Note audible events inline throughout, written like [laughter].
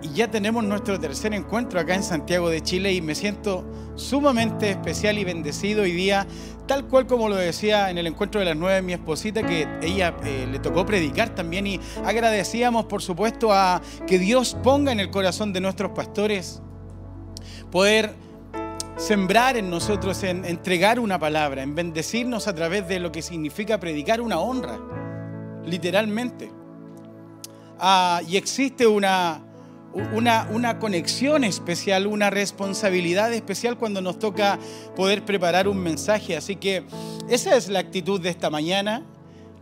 Y ya tenemos nuestro tercer encuentro acá en Santiago de Chile y me siento sumamente especial y bendecido hoy día, tal cual como lo decía en el encuentro de las nueve mi esposita, que ella eh, le tocó predicar también y agradecíamos por supuesto a que Dios ponga en el corazón de nuestros pastores poder sembrar en nosotros, en entregar una palabra, en bendecirnos a través de lo que significa predicar una honra, literalmente. Ah, y existe una una, una, conexión especial, una responsabilidad especial cuando nos toca poder preparar un mensaje. Así que esa es la actitud de esta mañana,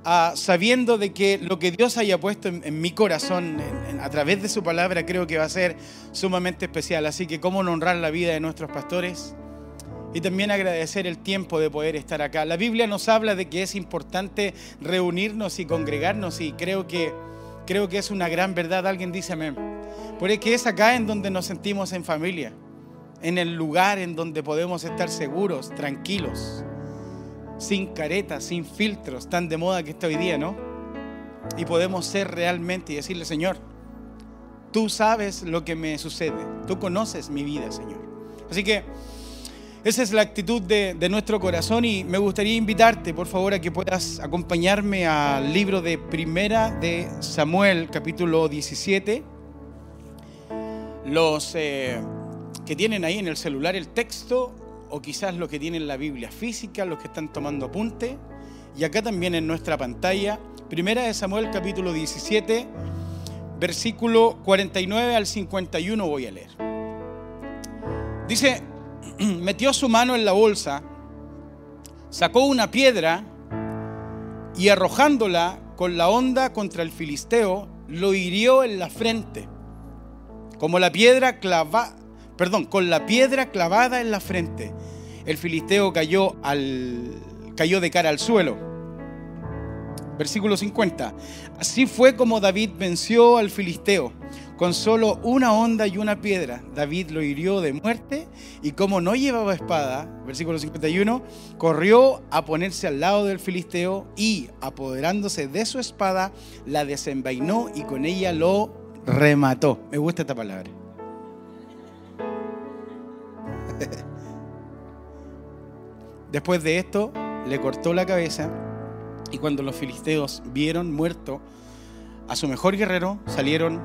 ah, sabiendo de que lo que Dios haya puesto en, mi corazón a través de su palabra creo que va a ser sumamente especial. Así que cómo honrar la vida de nuestros pastores y también agradecer el tiempo de poder estar acá. La Biblia nos habla de que es importante reunirnos y congregarnos y creo que, creo que es una gran verdad. Alguien dice amén. Porque es acá en donde nos sentimos en familia, en el lugar en donde podemos estar seguros, tranquilos, sin caretas, sin filtros, tan de moda que está hoy día, ¿no? Y podemos ser realmente y decirle, Señor, tú sabes lo que me sucede, tú conoces mi vida, Señor. Así que esa es la actitud de, nuestro corazón y me gustaría invitarte, por favor, a que puedas acompañarme al libro de Primera de Samuel, capítulo 17 los eh, que tienen ahí en el celular el texto o quizás los que tienen la Biblia física, los que están tomando apunte. Y acá también en nuestra pantalla, Primera de Samuel capítulo 17, versículo 49 al 51 voy a leer. Dice, [clears throat] metió su mano en la bolsa, sacó una piedra y arrojándola con la onda contra el filisteo, lo hirió en la frente como la piedra clava, perdón, con la piedra clavada en la frente. El filisteo cayó, al, cayó de cara al suelo. Versículo 50. Así fue como David venció al filisteo. Con solo una onda y una piedra, David lo hirió de muerte y como no llevaba espada, versículo 51, corrió a ponerse al lado del filisteo y, apoderándose de su espada, la desenvainó y con ella lo remató. Me gusta esta palabra. [laughs] Después de esto, le cortó la cabeza y cuando los filisteos vieron muerto a su mejor guerrero, salieron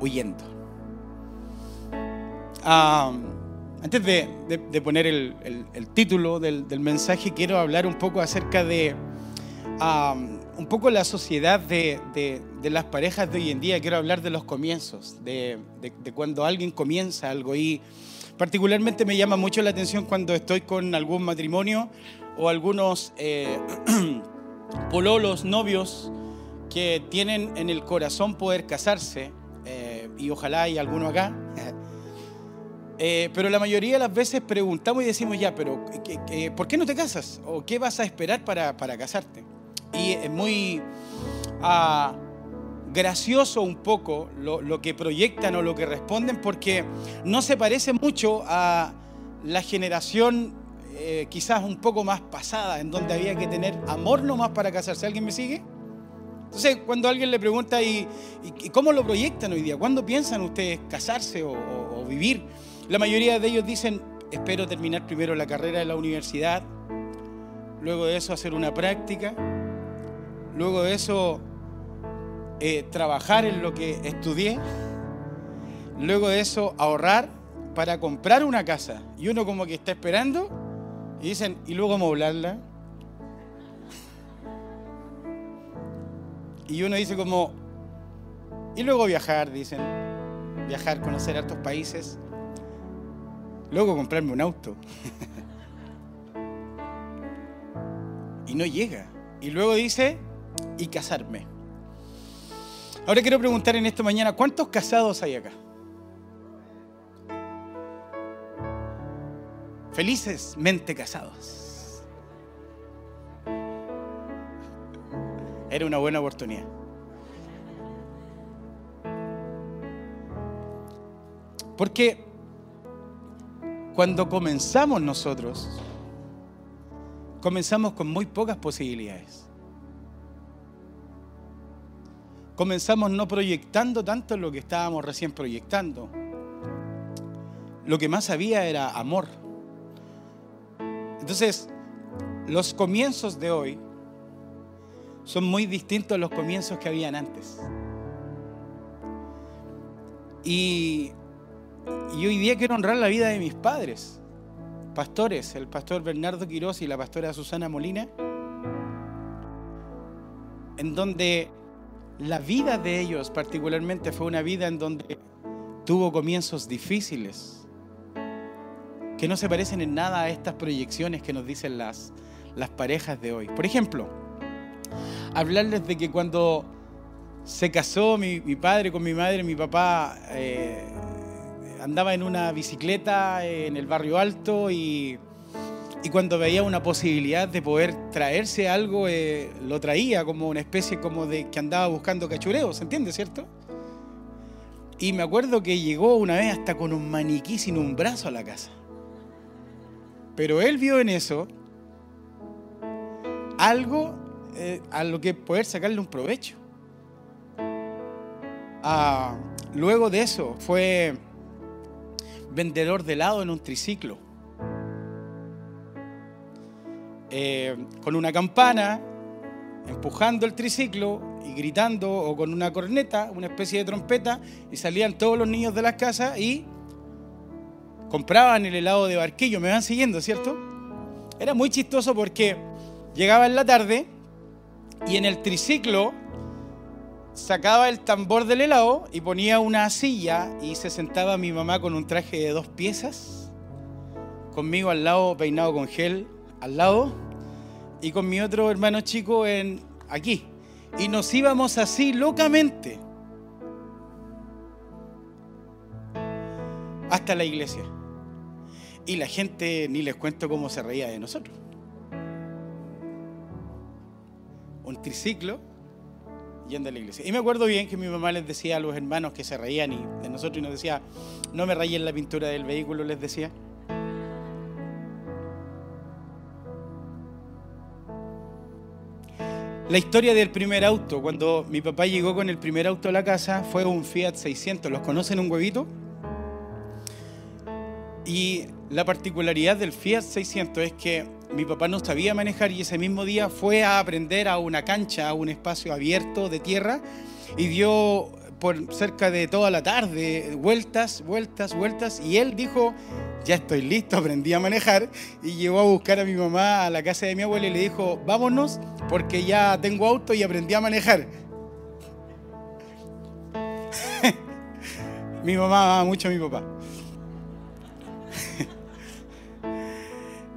huyendo. antes de, poner el, título del, mensaje, quiero hablar un poco acerca de un poco la sociedad de, las parejas de hoy en día. Quiero hablar de los comienzos, de, cuando alguien comienza algo. Y particularmente me llama mucho la atención cuando estoy con algún matrimonio o algunos eh, [clears throat] pololos, novios, que tienen en el corazón poder casarse. Eh, y ojalá hay alguno acá. [laughs] Eh, pero la mayoría de las veces preguntamos y decimos, ya, pero ¿por qué no te casas? ¿O qué vas a esperar para, para casarte? Y es muy ah, gracioso un poco lo, que proyectan o lo que responden porque no se parece mucho a la generación eh, quizás un poco más pasada, en donde había que tener amor nomás para casarse. ¿Alguien me sigue? Entonces, cuando alguien le pregunta, ¿y, cómo lo proyectan hoy día? ¿Cuándo piensan ustedes casarse o vivir? La mayoría de ellos dicen, espero terminar primero la carrera de la universidad, luego de eso hacer una práctica, Luego de eso, eh, trabajar en lo que estudié. Luego de eso, ahorrar para comprar una casa. Y uno como que está esperando y dicen, ¿y luego moblarla? Y uno dice como, y luego viajar, dicen, viajar, conocer otros países. Luego comprarme un auto. [laughs] y no llega. Y luego dice, y casarme. Ahora quiero preguntar en esta mañana, ¿cuántos casados hay acá? Felicesmente casados. Era una buena oportunidad. Porque cuando comenzamos nosotros, comenzamos con muy pocas posibilidades. Comenzamos no proyectando tanto lo que estábamos recién proyectando. Lo que más había era amor. Entonces, los comienzos de hoy son muy distintos a los comienzos que habían antes. Y, hoy día quiero honrar la vida de mis padres, pastores, el pastor Bernardo Quiroz y la pastora Susana Molina, en donde la vida de ellos particularmente fue una vida en donde tuvo comienzos difíciles, que no se parecen en nada a estas proyecciones que nos dicen las, las parejas de hoy. Por ejemplo, hablarles de que cuando se casó mi, padre con mi madre, mi papá eh, andaba en una bicicleta en el barrio alto y, cuando veía una posibilidad de poder traerse algo, eh, lo traía como una especie como de que andaba buscando cachureo, ¿se entiende, cierto? Y me acuerdo que llegó una vez hasta con un maniquí sin un brazo a la casa. Pero él vio en eso algo eh, a lo que poder sacarle un provecho. Ah, luego de eso fue vendedor de helado en un triciclo. Eh, con una campana, empujando el triciclo y gritando o con una corneta, una especie de trompeta, y salían todos los niños de las casas y compraban el helado de barquillo. Me van siguiendo, ¿cierto? Era muy chistoso porque llegaba en la tarde y en el triciclo sacaba el tambor del helado y ponía una silla y se sentaba mi mamá con un traje de dos piezas, conmigo al lado peinado con gel al lado y con mi otro hermano chico en aquí. Y nos íbamos así locamente hasta la iglesia. Y la gente ni les cuento cómo se reía de nosotros. Un triciclo yendo a la iglesia. Y me acuerdo bien que mi mamá les decía a los hermanos que se reían y de nosotros y nos decía, no me rayen la pintura del vehículo, les decía. La historia del primer auto, cuando mi papá llegó con el primer auto a la casa, fue un Fiat 600. ¿Los conocen un huevito? Y la particularidad del Fiat 600 es que mi papá no sabía manejar y ese mismo día fue a aprender a una cancha, a un espacio abierto de tierra y dio por cerca de toda la tarde vueltas, vueltas, vueltas y él dijo, ya estoy listo, [laughs] aprendí a manejar y llevó a buscar a mi mamá a la casa de mi abuela y le dijo, vámonos porque ya tengo auto y aprendí a manejar. [laughs] mi mamá ama mucho a mi papá. [laughs]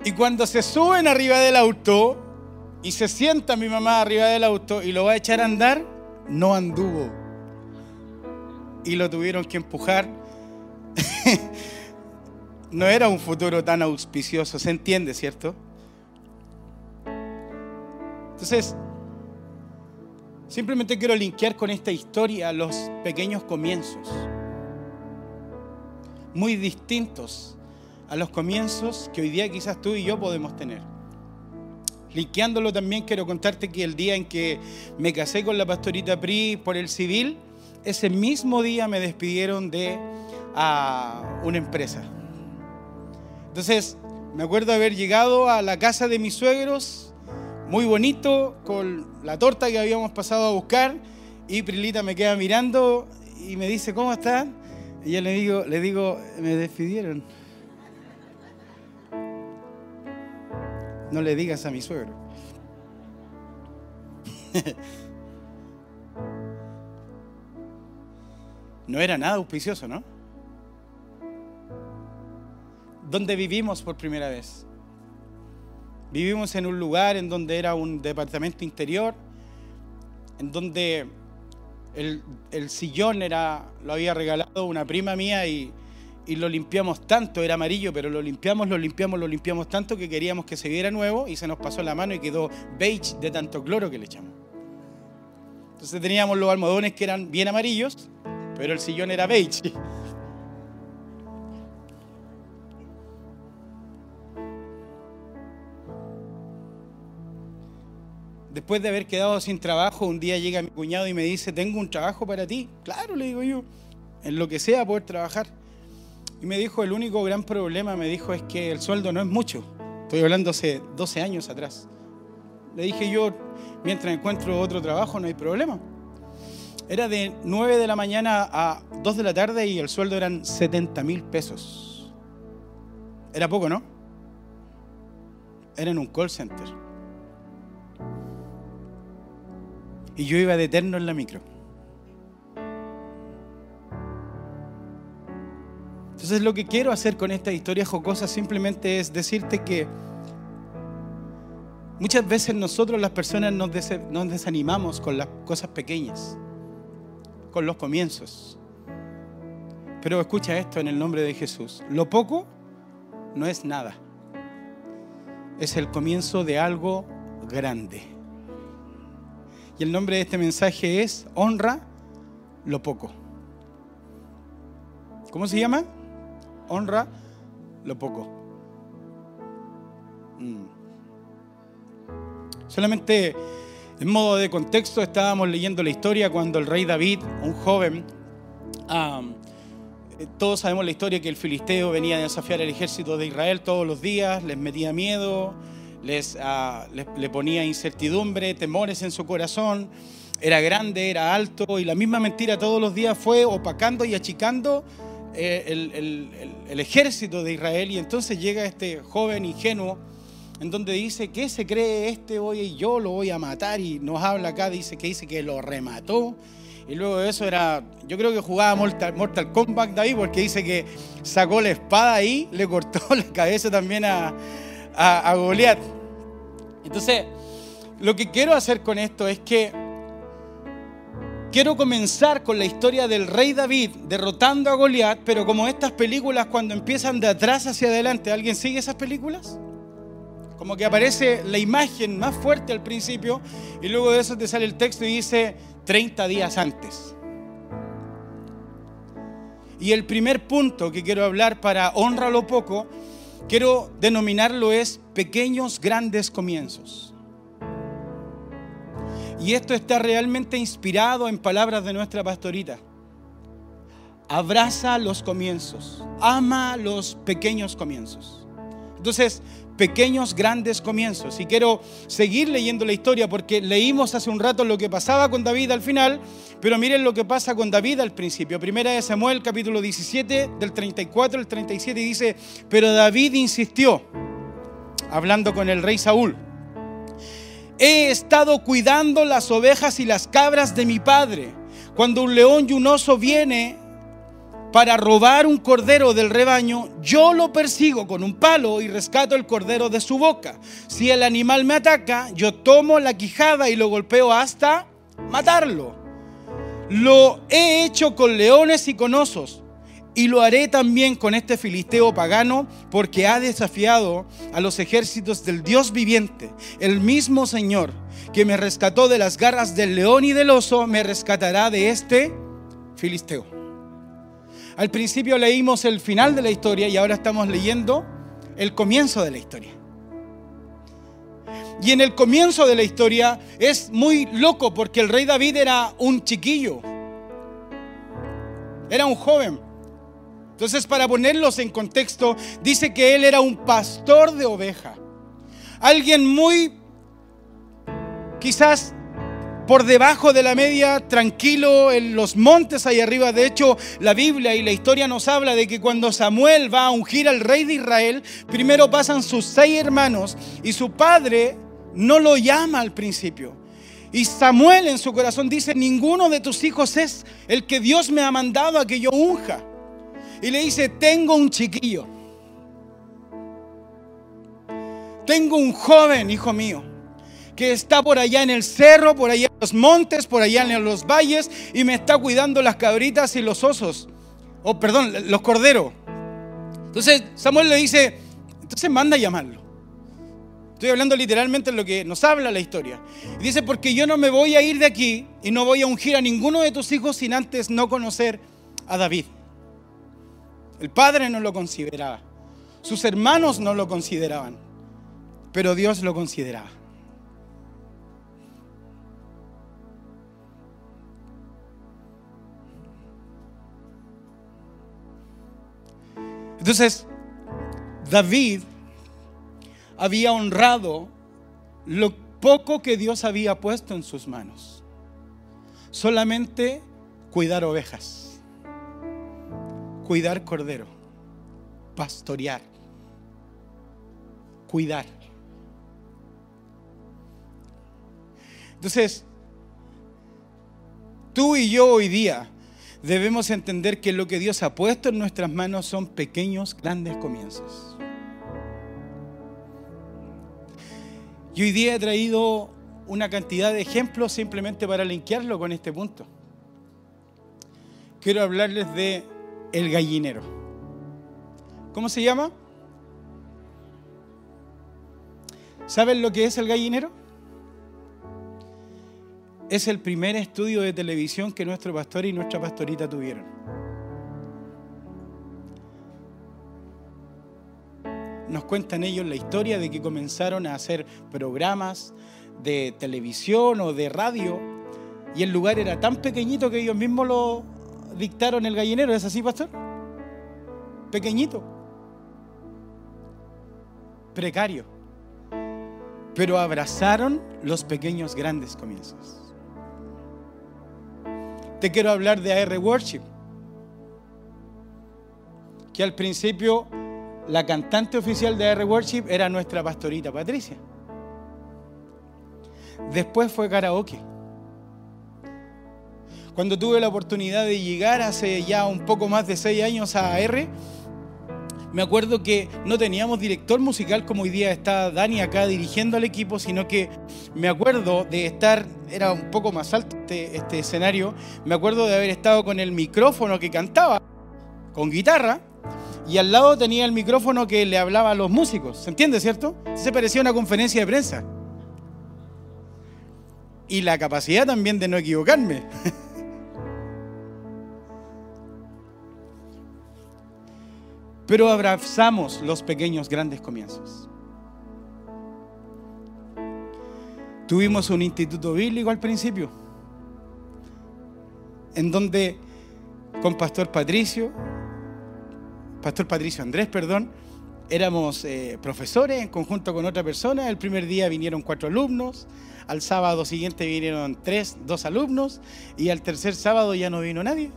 Y cuando se suben arriba del auto y se sienta mi mamá arriba del auto y lo va a echar a andar, no anduvo. Y lo tuvieron que empujar. No era un futuro tan auspicioso, se entiende, ¿cierto? Entonces, simplemente quiero linkear con esta historia los pequeños comienzos, muy distintos a los comienzos que hoy día quizás tú y yo podemos tener. Linkeándolo también quiero contarte que el día en que me casé con la pastorita Pri por el civil, ese mismo día me despidieron de a una empresa. Entonces, me acuerdo haber llegado a la casa de mis suegros, muy bonito, con la torta que habíamos pasado a buscar, y Prilita me queda mirando y me dice, ¿cómo están? Y yo le digo, le digo, me despidieron. No le digas a mi suegro. [laughs] no era nada auspicioso, ¿no? ¿Dónde vivimos por primera vez? Vivimos en un lugar en donde era un departamento interior, en donde el, el sillón era, lo había regalado una prima mía y, y lo limpiamos tanto, era amarillo, pero lo limpiamos, lo limpiamos, lo limpiamos tanto que queríamos que se viera nuevo y se nos pasó la mano y quedó beige de tanto cloro que le echamos. Entonces teníamos los almohadones que eran bien amarillos, pero el sillón era beige. [laughs] después de haber quedado sin trabajo, un día llega mi cuñado y me dice, tengo un trabajo para ti. Claro, le digo yo, en lo que sea poder trabajar. Y me dijo, el único gran problema, me dijo, es que el sueldo no es mucho. Estoy hablando hace 12 años atrás. Le dije yo, mientras encuentro otro trabajo, no hay problema. Era de 9 de la mañana a 2 de la tarde y el sueldo eran 70 mil pesos. Era poco, ¿no? Era en un call center. Y yo iba de eterno en la micro. Entonces lo que quiero hacer con esta historia jocosa simplemente es decirte que muchas veces nosotros las personas nos, desanimamos con las cosas pequeñas, con los comienzos. Pero escucha esto en el nombre de Jesús. Lo poco no es nada. Es el comienzo de algo grande. Y el nombre de este mensaje es Honra lo poco. ¿Cómo se llama? honra lo poco. Mm. Solamente en modo de contexto estábamos leyendo la historia cuando el rey David, un joven, eh, todos sabemos la historia que el filisteo venía a desafiar al ejército de Israel todos los días, les metía miedo, les, ah, le ponía incertidumbre, temores en su corazón, era grande, era alto y la misma mentira todos los días fue opacando y achicando eh, el, ejército de Israel y entonces llega este joven ingenuo en donde dice, ¿qué se cree este hoy? Yo lo voy a matar y nos habla acá, dice que dice que lo remató. Y luego de eso era, yo creo que jugaba Mortal, Mortal Kombat David porque dice que sacó la espada ahí, le cortó [laughs] la cabeza también a, a, a Goliat. Entonces, lo que quiero hacer con esto es que Quiero comenzar con la historia del rey David derrotando a Goliat, pero como estas películas cuando empiezan de atrás hacia adelante, ¿alguien sigue esas películas? Como que aparece la imagen más fuerte al principio y luego de eso te sale el texto y dice 30 días antes. Y el primer punto que quiero hablar para honra lo poco, quiero denominarlo es pequeños grandes comienzos. Y esto está realmente inspirado en palabras de nuestra pastorita. Abraza los comienzos, ama los pequeños comienzos. Entonces, pequeños, grandes comienzos. Y quiero seguir leyendo la historia porque leímos hace un rato lo que pasaba con David al final, pero miren lo que pasa con David al principio. Primera de Samuel, capítulo 17, del 34 al 37, y dice, pero David insistió, hablando con el rey Saúl. He estado cuidando las ovejas y las cabras de mi padre. Cuando un león y un oso viene para robar un cordero del rebaño, yo lo persigo con un palo y rescato el cordero de su boca. Si el animal me ataca, yo tomo la quijada y lo golpeo hasta matarlo. Lo he hecho con leones y con osos y lo haré también con este filisteo pagano, porque ha desafiado a los ejércitos del Dios viviente. El mismo Señor que me rescató de las garras del león y del oso, me rescatará de este filisteo. Al principio leímos el final de la historia y ahora estamos leyendo el comienzo de la historia. Y en el comienzo de la historia es muy loco porque el rey David era un chiquillo, era un joven. Entonces, para ponerlos en contexto, dice que él era un pastor de oveja. Alguien muy, quizás por debajo de la media, tranquilo en los montes ahí arriba. De hecho, la Biblia y la historia nos habla de que cuando Samuel va a ungir al rey de Israel, primero pasan sus seis hermanos y su padre no lo llama al principio. Y Samuel en su corazón dice, ninguno de tus hijos es el que Dios me ha mandado a que yo unja y le dice, tengo un chiquillo. Tengo un joven, hijo mío, que está por allá en el cerro, por allá en los montes, por allá en los valles y me está cuidando las cabritas y los osos. O oh, perdón, los corderos. Entonces Samuel le dice, entonces manda a llamarlo. Estoy hablando literalmente de lo que nos habla la historia. Y dice, porque yo no me voy a ir de aquí y no voy a ungir a ninguno de tus hijos sin antes no conocer a David. El padre no lo consideraba. Sus hermanos no lo consideraban. Pero Dios lo consideraba. Entonces, David había honrado lo poco que Dios había puesto en sus manos. Solamente cuidar ovejas, cuidar cordero, pastorear, cuidar. Entonces, tú y yo hoy día debemos entender que lo que Dios ha puesto en nuestras manos son pequeños, grandes comienzos. Y hoy día he traído una cantidad de ejemplos simplemente para linkearlo con este punto. Quiero hablarles de el gallinero. ¿Cómo se llama? ¿Saben lo que es el gallinero? Es el primer estudio de televisión que nuestro pastor y nuestra pastorita tuvieron. Nos cuentan ellos la historia de que comenzaron a hacer programas de televisión o de radio y el lugar era tan pequeñito que ellos mismos lo dictaron el gallinero. ¿Es así, pastor? Pequeñito. Precario. Pero abrazaron los pequeños grandes comienzos. Te quiero hablar de AR Worship. Que al principio la cantante oficial de AR Worship era nuestra pastorita Patricia. Después fue karaoke. Cuando tuve la oportunidad de llegar hace ya un poco más de seis años a AR, me acuerdo que no teníamos director musical como hoy día está Dani acá dirigiendo al equipo, sino que me acuerdo de estar, era un poco más alto este, este, escenario, me acuerdo de haber estado con el micrófono que cantaba, con guitarra, y al lado tenía el micrófono que le hablaba a los músicos, ¿se entiende, cierto? Se parecía una conferencia de prensa. Y la capacidad también de no equivocarme. [laughs] pero abrazamos los pequeños grandes comienzos. Tuvimos un instituto bíblico al principio, en donde con Pastor Patricio, Pastor Patricio Andrés, perdón, éramos eh, profesores en conjunto con otra persona. El primer día vinieron cuatro alumnos, al sábado siguiente vinieron tres, dos alumnos, y al tercer sábado ya no vino nadie.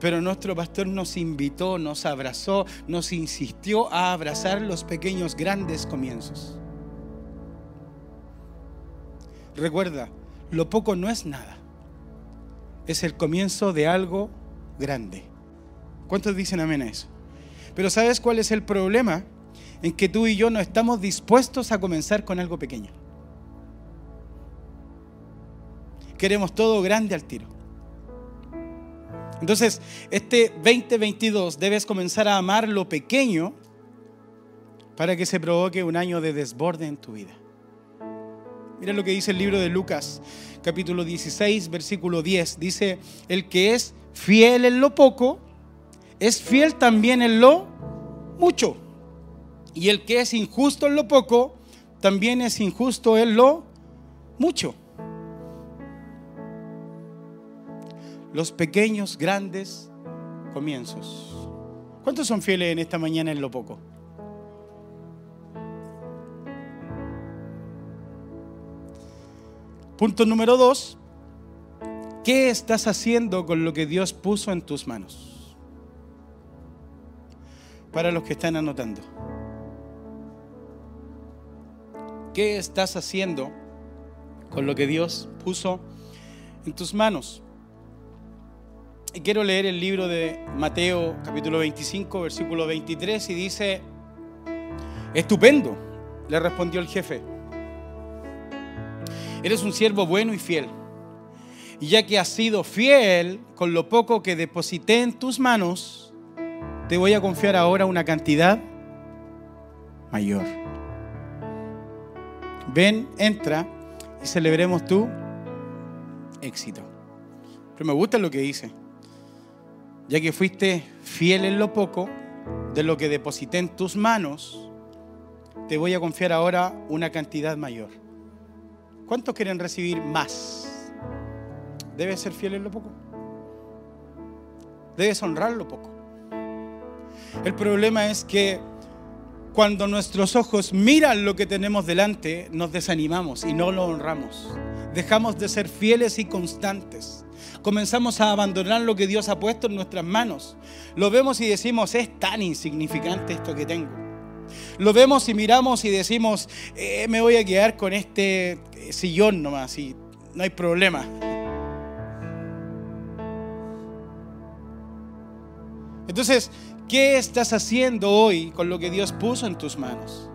Pero nuestro pastor nos invitó, nos abrazó, nos insistió a abrazar los pequeños grandes comienzos. Recuerda, lo poco no es nada. Es el comienzo de algo grande. ¿Cuántos dicen amén a eso? Pero ¿sabes cuál es el problema? En que tú y yo no estamos dispuestos a comenzar con algo pequeño. Queremos todo grande al tiro. Entonces, este 2022 debes comenzar a amar lo pequeño para que se provoque un año de desborde en tu vida. Mira lo que dice el libro de Lucas, capítulo 16, versículo 10. Dice, el que es fiel en lo poco, es fiel también en lo mucho. Y el que es injusto en lo poco, también es injusto en lo mucho. Los pequeños, grandes comienzos. ¿Cuántos son fieles en esta mañana en lo poco? Punto número dos. ¿Qué estás haciendo con lo que Dios puso en tus manos? Para los que están anotando. ¿Qué estás haciendo con lo que Dios puso en tus manos? Quiero leer el libro de Mateo capítulo 25, versículo 23 y dice, estupendo, le respondió el jefe. Eres un siervo bueno y fiel. Y ya que has sido fiel con lo poco que deposité en tus manos, te voy a confiar ahora una cantidad mayor. Ven, entra y celebremos tu éxito. Pero me gusta lo que dice ya que fuiste fiel en lo poco, de lo que deposité en tus manos, te voy a confiar ahora una cantidad mayor. ¿Cuántos quieren recibir más? ¿Debes ser fiel en lo poco? debes honrarlo poco. El problema es que cuando nuestros ojos miran lo que tenemos delante, nos desanimamos y no lo honramos. Dejamos de ser fieles y constantes. Comenzamos a abandonar lo que Dios ha puesto en nuestras manos. Lo vemos y decimos, es tan insignificante esto que tengo. Lo vemos y miramos y decimos, eh, me voy a quedar con este eh, sillón nomás y no hay problema. Entonces, ¿qué estás haciendo hoy con lo que Dios puso en tus manos?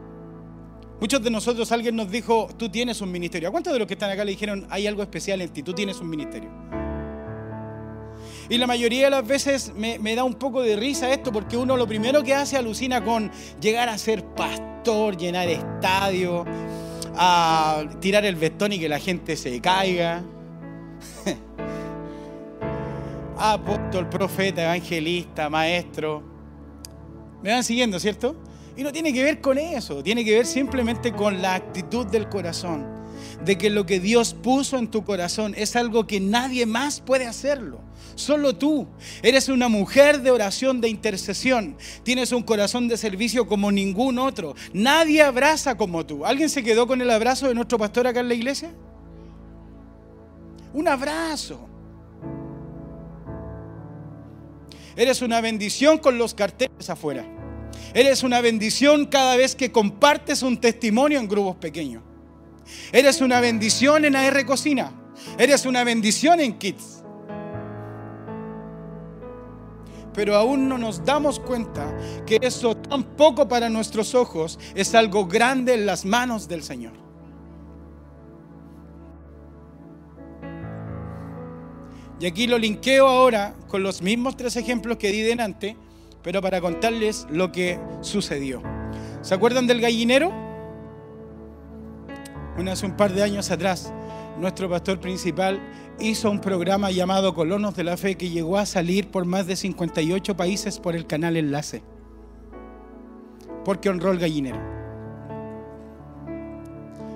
Muchos de nosotros, alguien nos dijo, tú tienes un ministerio. ¿A cuántos de los que están acá le dijeron, hay algo especial en ti, tú tienes un ministerio? Y la mayoría de las veces me, da un poco de risa esto, porque uno lo primero que hace alucina con llegar a ser pastor, llenar estadio, a tirar el vestón y que la gente se caiga. [laughs] Apóstol, profeta, evangelista, maestro. Me van siguiendo, ¿cierto? Y no tiene que ver con eso, tiene que ver simplemente con la actitud del corazón, de que lo que Dios puso en tu corazón es algo que nadie más puede hacerlo. Solo tú. Eres una mujer de oración, de intercesión. Tienes un corazón de servicio como ningún otro. Nadie abraza como tú. ¿Alguien se quedó con el abrazo de nuestro pastor acá en la iglesia? Un abrazo. Eres una bendición con los carteles afuera. Eres una bendición cada vez que compartes un testimonio en grupos pequeños. Eres una bendición en AR Cocina. Eres una bendición en Kids. Pero aún no nos damos cuenta que eso tampoco para nuestros ojos es algo grande en las manos del Señor. Y aquí lo linkeo ahora con los mismos tres ejemplos que di delante, pero para contarles lo que sucedió. ¿Se acuerdan del gallinero? Bueno, hace un par de años atrás, nuestro pastor principal hizo un programa llamado Colonos de la Fe que llegó a salir por más de 58 países por el canal Enlace. Porque honró el gallinero.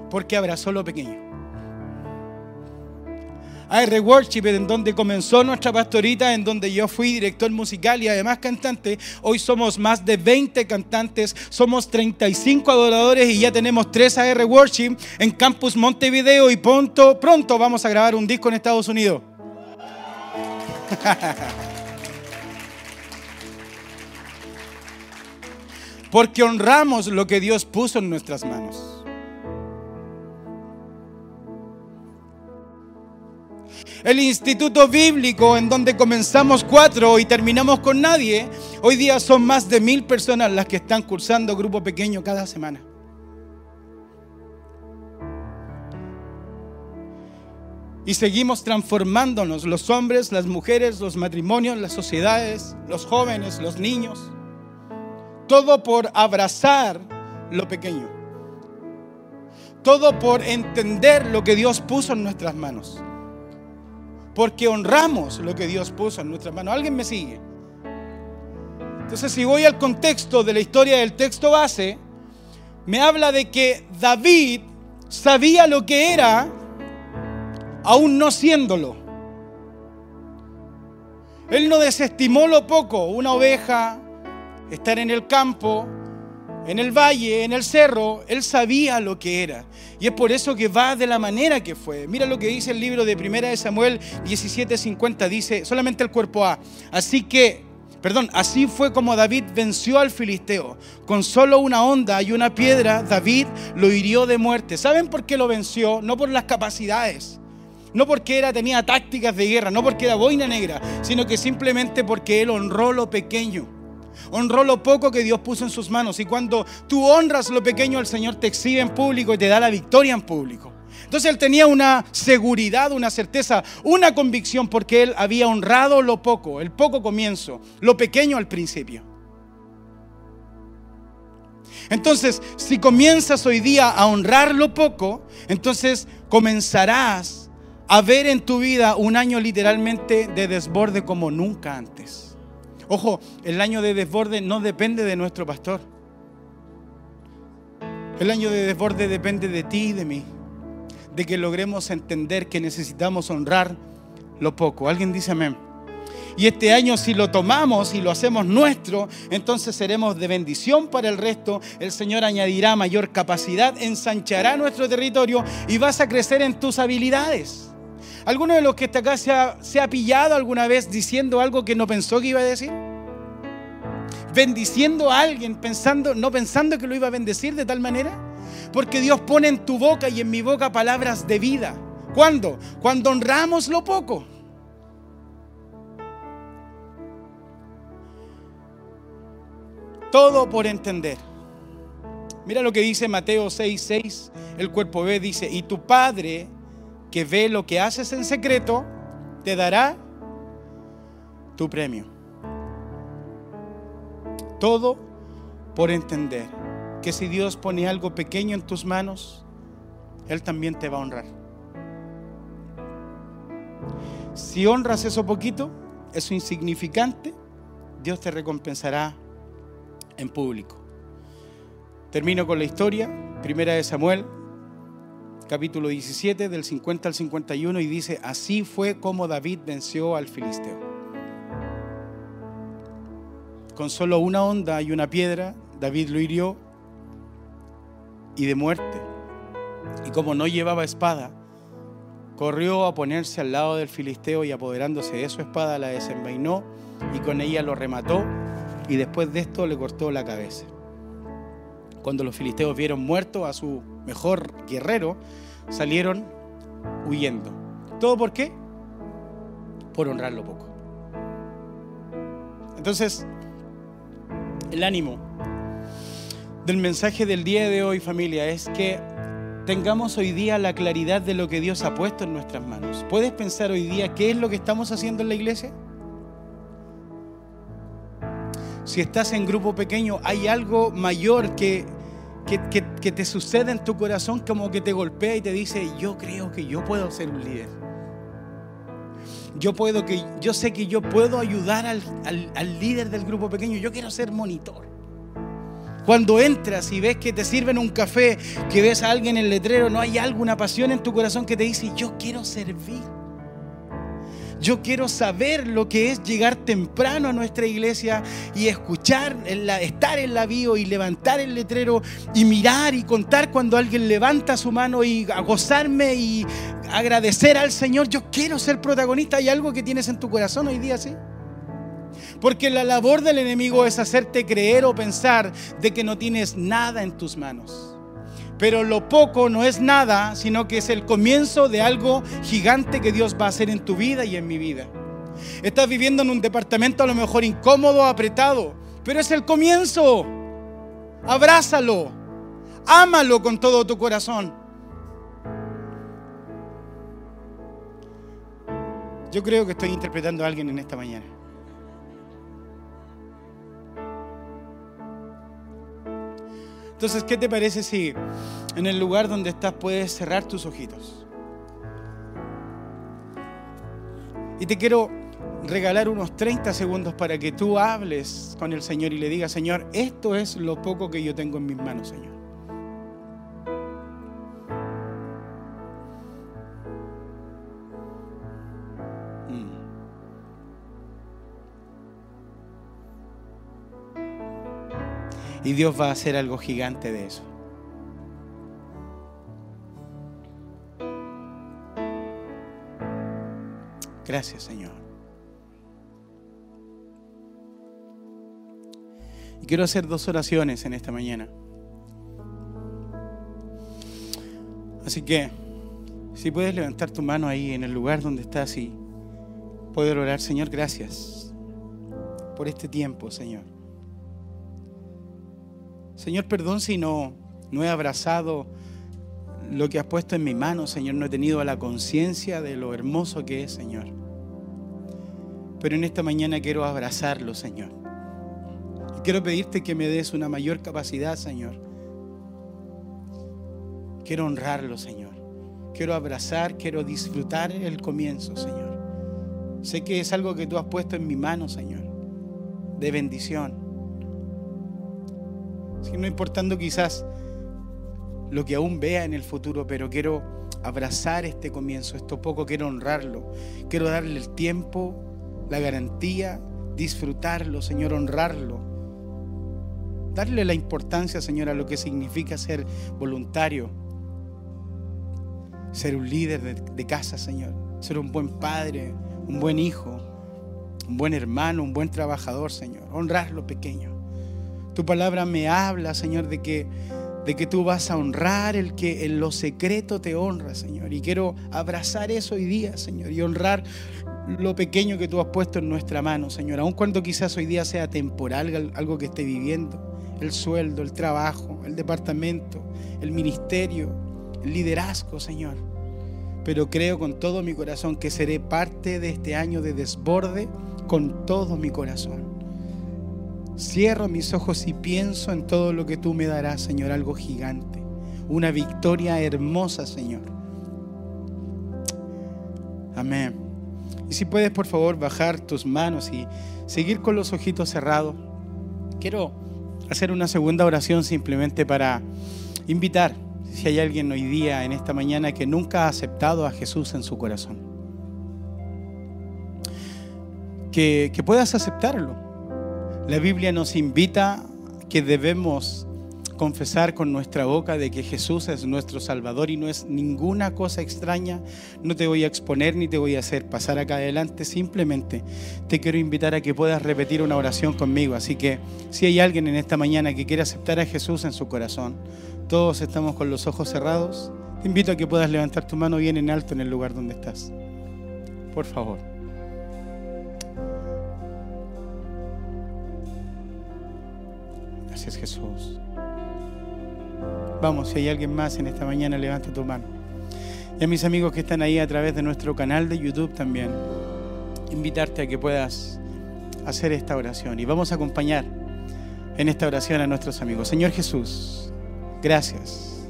Porque abrazó lo pequeño. AR Worship, en donde comenzó nuestra pastorita, en donde yo fui director musical y además cantante. Hoy somos más de 20 cantantes, somos 35 adoradores y ya tenemos 3 AR Worship en Campus Montevideo y pronto, pronto vamos a grabar un disco en Estados Unidos. [laughs] Porque honramos lo que Dios puso en nuestras manos. El instituto bíblico en donde comenzamos cuatro y terminamos con nadie, hoy día son más de mil personas las que están cursando grupo pequeño cada semana. Y seguimos transformándonos, los hombres, las mujeres, los matrimonios, las sociedades, los jóvenes, los niños. Todo por abrazar lo pequeño. Todo por entender lo que Dios puso en nuestras manos porque honramos lo que Dios puso en nuestras manos. ¿Alguien me sigue? Entonces, si voy al contexto de la historia del texto base, me habla de que David sabía lo que era, aún no siéndolo. Él no desestimó lo poco, una oveja, estar en el campo, en el valle, en el cerro, él sabía lo que era. Y es por eso que va de la manera que fue. Mira lo que dice el libro de Primera de Samuel 17:50. Dice solamente el cuerpo A. Así que, perdón, así fue como David venció al filisteo. Con solo una onda y una piedra, David lo hirió de muerte. ¿Saben por qué lo venció? No por las capacidades. No porque era, tenía tácticas de guerra, no porque era boina negra, sino que simplemente porque él honró lo pequeño honró lo poco que Dios puso en sus manos. Y cuando tú honras lo pequeño, el Señor te exhibe en público y te da la victoria en público. Entonces él tenía una seguridad, una certeza, una convicción porque él había honrado lo poco, el poco comienzo, lo pequeño al principio. Entonces, si comienzas hoy día a honrar lo poco, entonces comenzarás a ver en tu vida un año literalmente de desborde como nunca antes. Ojo, el año de desborde no depende de nuestro pastor. El año de desborde depende de ti y de mí. De que logremos entender que necesitamos honrar lo poco. ¿Alguien dice amén? Y este año si lo tomamos y lo hacemos nuestro, entonces seremos de bendición para el resto. El Señor añadirá mayor capacidad, ensanchará nuestro territorio y vas a crecer en tus habilidades. ¿Alguno de los que está acá se ha, pillado alguna vez diciendo algo que no pensó que iba a decir? Bendiciendo a alguien pensando, no pensando que lo iba a bendecir de tal manera. Porque Dios pone en tu boca y en mi boca palabras de vida. ¿Cuándo? Cuando honramos lo poco. Todo por entender. Mira lo que dice Mateo 6, 6. El cuerpo ve, dice, y tu Padre que ve lo que haces en secreto, te dará tu premio. Todo por entender que si Dios pone algo pequeño en tus manos, Él también te va a honrar. Si honras eso poquito, eso insignificante, Dios te recompensará en público. Termino con la historia, primera de Samuel, capítulo 17, del 50 al 51, y dice, así fue como David venció al filisteo. Con solo una onda y una piedra, David lo hirió y de muerte. Y como no llevaba espada, corrió a ponerse al lado del filisteo y apoderándose de su espada la desenvainó y con ella lo remató y después de esto le cortó la cabeza. Cuando los filisteos vieron muerto a su mejor guerrero, salieron huyendo. ¿Todo por qué? Por honrarlo poco. Entonces, el ánimo del mensaje del día de hoy, familia, es que tengamos hoy día la claridad de lo que Dios ha puesto en nuestras manos. ¿Puedes pensar hoy día qué es lo que estamos haciendo en la iglesia? Si estás en grupo pequeño, hay algo mayor que, que, te sucede en tu corazón como que te golpea y te dice, yo creo que yo puedo ser un líder. Yo puedo que, yo sé que yo puedo ayudar al, al líder del grupo pequeño. Yo quiero ser monitor. Cuando entras y ves que te sirven un café, que ves a alguien en el letrero, no hay alguna pasión en tu corazón que te dice, yo quiero servir. Yo quiero saber lo que es llegar temprano a nuestra iglesia y escuchar, estar en la bio y levantar el letrero y mirar y contar cuando alguien levanta su mano y gozarme y agradecer al Señor. Yo quiero ser protagonista. ¿Hay algo que tienes en tu corazón hoy día, sí? Porque la labor del enemigo es hacerte creer o pensar de que no tienes nada en tus manos. Pero lo poco no es nada, sino que es el comienzo de algo gigante que Dios va a hacer en tu vida y en mi vida. Estás viviendo en un departamento a lo mejor incómodo, apretado, pero es el comienzo. Abrázalo, ámalo con todo tu corazón. Yo creo que estoy interpretando a alguien en esta mañana. Entonces, ¿qué te parece si en el lugar donde estás puedes cerrar tus ojitos? Y te quiero regalar unos 30 segundos para que tú hables con el Señor y le digas, Señor, esto es lo poco que yo tengo en mis manos, Señor. Y Dios va a hacer algo gigante de eso. Gracias, Señor. Y quiero hacer dos oraciones en esta mañana. Así que, si puedes levantar tu mano ahí en el lugar donde estás y poder orar, Señor, gracias por este tiempo, Señor. Señor, perdón si no, no he abrazado lo que has puesto en mi mano, Señor. No he tenido la conciencia de lo hermoso que es, Señor. Pero en esta mañana quiero abrazarlo, Señor. Y quiero pedirte que me des una mayor capacidad, Señor. Quiero honrarlo, Señor. Quiero abrazar, quiero disfrutar el comienzo, Señor. Sé que es algo que tú has puesto en mi mano, Señor, de bendición no importando quizás lo que aún vea en el futuro, pero quiero abrazar este comienzo, esto poco, quiero honrarlo, quiero darle el tiempo la garantía, disfrutarlo, Señor, honrarlo. Darle la importancia, Señor, a lo que significa ser voluntario, ser un líder de, de casa, Señor, ser un buen padre, un buen hijo, un buen hermano, un buen trabajador, Señor. Honrar lo pequeño. Tu palabra me habla, Señor, de que, de que tú vas a honrar el que en lo secreto te honra, Señor. Y quiero abrazar eso hoy día, Señor, y honrar lo pequeño que tú has puesto en nuestra mano, Señor. Aun cuando quizás hoy día sea temporal, algo que esté viviendo. El sueldo, el trabajo, el departamento, el ministerio, el liderazgo, Señor pero creo con todo mi corazón que seré parte de este año de desborde con todo mi corazón. Cierro mis ojos y pienso en todo lo que tú me darás, Señor, algo gigante, una victoria hermosa, Señor. Amén. Y si puedes, por favor, bajar tus manos y seguir con los ojitos cerrados. Quiero hacer una segunda oración simplemente para invitar si hay alguien hoy día, en esta mañana, que nunca ha aceptado a Jesús en su corazón. Que, que puedas aceptarlo. La Biblia nos invita que debemos confesar con nuestra boca de que Jesús es nuestro Salvador y no es ninguna cosa extraña. No te voy a exponer ni te voy a hacer pasar acá adelante. Simplemente te quiero invitar a que puedas repetir una oración conmigo. Así que si hay alguien en esta mañana que quiere aceptar a Jesús en su corazón, todos estamos con los ojos cerrados. Te invito a que puedas levantar tu mano bien en alto en el lugar donde estás. Por favor. Gracias Jesús. Vamos, si hay alguien más en esta mañana, levanta tu mano. Y a mis amigos que están ahí a través de nuestro canal de YouTube también, invitarte a que puedas hacer esta oración. Y vamos a acompañar en esta oración a nuestros amigos. Señor Jesús. Gracias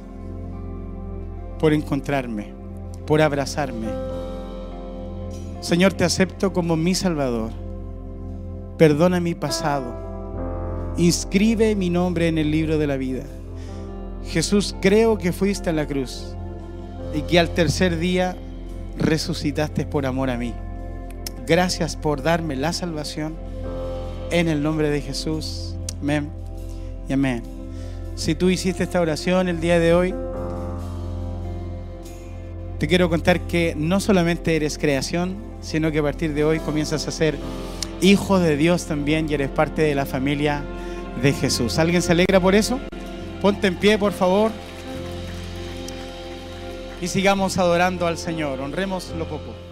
por encontrarme, por abrazarme. Señor, te acepto como mi Salvador. Perdona mi pasado. Inscribe mi nombre en el libro de la vida. Jesús, creo que fuiste a la cruz y que al tercer día resucitaste por amor a mí. Gracias por darme la salvación. En el nombre de Jesús. Amén y amén. Si tú hiciste esta oración el día de hoy, te quiero contar que no solamente eres creación, sino que a partir de hoy comienzas a ser hijo de Dios también y eres parte de la familia de Jesús. ¿Alguien se alegra por eso? Ponte en pie, por favor. Y sigamos adorando al Señor. Honremos lo poco.